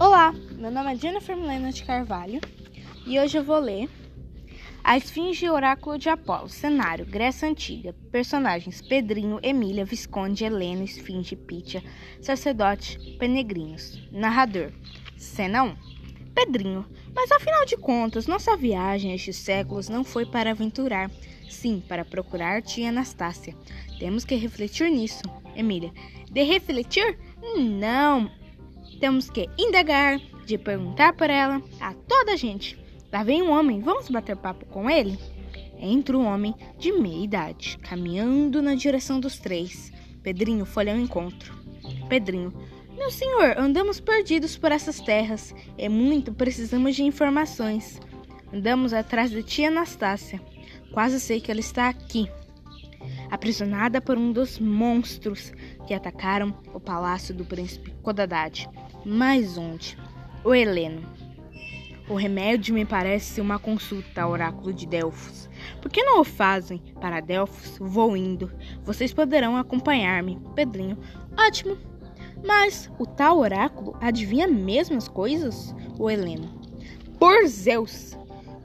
Olá, meu nome é Jennifer Milena de Carvalho e hoje eu vou ler A Esfinge e Oráculo de Apolo, cenário Grécia Antiga, personagens Pedrinho, Emília, Visconde, Heleno, Esfinge, Pítia, sacerdote, Penegrinos, narrador, cena 1. Pedrinho, mas afinal de contas, nossa viagem estes séculos não foi para aventurar, sim, para procurar tia Anastácia. Temos que refletir nisso. Emília, de refletir? Não, temos que indagar, de perguntar por ela a toda a gente. Lá vem um homem, vamos bater papo com ele? Entra um homem de meia idade, caminhando na direção dos três. Pedrinho foi ao encontro. Pedrinho, meu senhor, andamos perdidos por essas terras. É muito, precisamos de informações. Andamos atrás de tia Anastácia. Quase sei que ela está aqui. Aprisionada por um dos monstros que atacaram o palácio do príncipe Codadad. Mais onde? O Heleno. O remédio me parece uma consulta ao oráculo de Delfos. Por que não o fazem? Para Delfos, vou indo. Vocês poderão acompanhar-me. Pedrinho. Ótimo. Mas o tal oráculo adivinha mesmo as coisas? O Heleno. Por Zeus!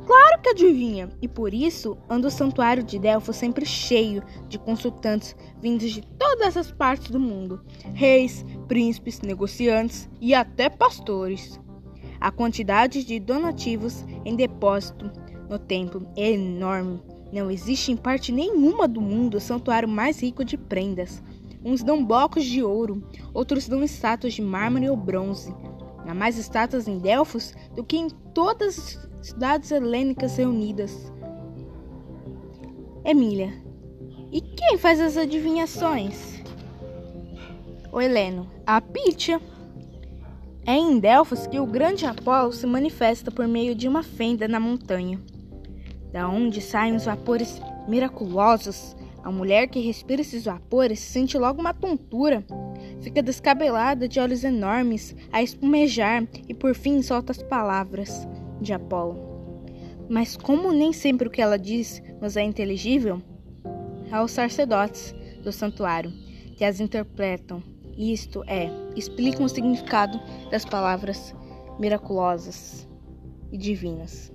Claro que adivinha, e por isso anda o santuário de Delfos sempre cheio de consultantes vindos de todas as partes do mundo: reis, príncipes, negociantes e até pastores. A quantidade de donativos em depósito no templo é enorme. Não existe em parte nenhuma do mundo santuário mais rico de prendas. Uns dão blocos de ouro, outros dão estátuas de mármore ou bronze. Há mais estátuas em Delfos do que em todas as cidades helênicas reunidas. Emília, e quem faz as adivinhações? O Heleno, a Pítia. É em Delfos que o grande Apolo se manifesta por meio de uma fenda na montanha, da onde saem os vapores miraculosos. A mulher que respira esses vapores sente logo uma tontura, fica descabelada, de olhos enormes, a espumejar e por fim solta as palavras de Apolo. Mas como nem sempre o que ela diz nos é inteligível, há os sacerdotes do santuário que as interpretam, isto é, explicam o significado das palavras miraculosas e divinas.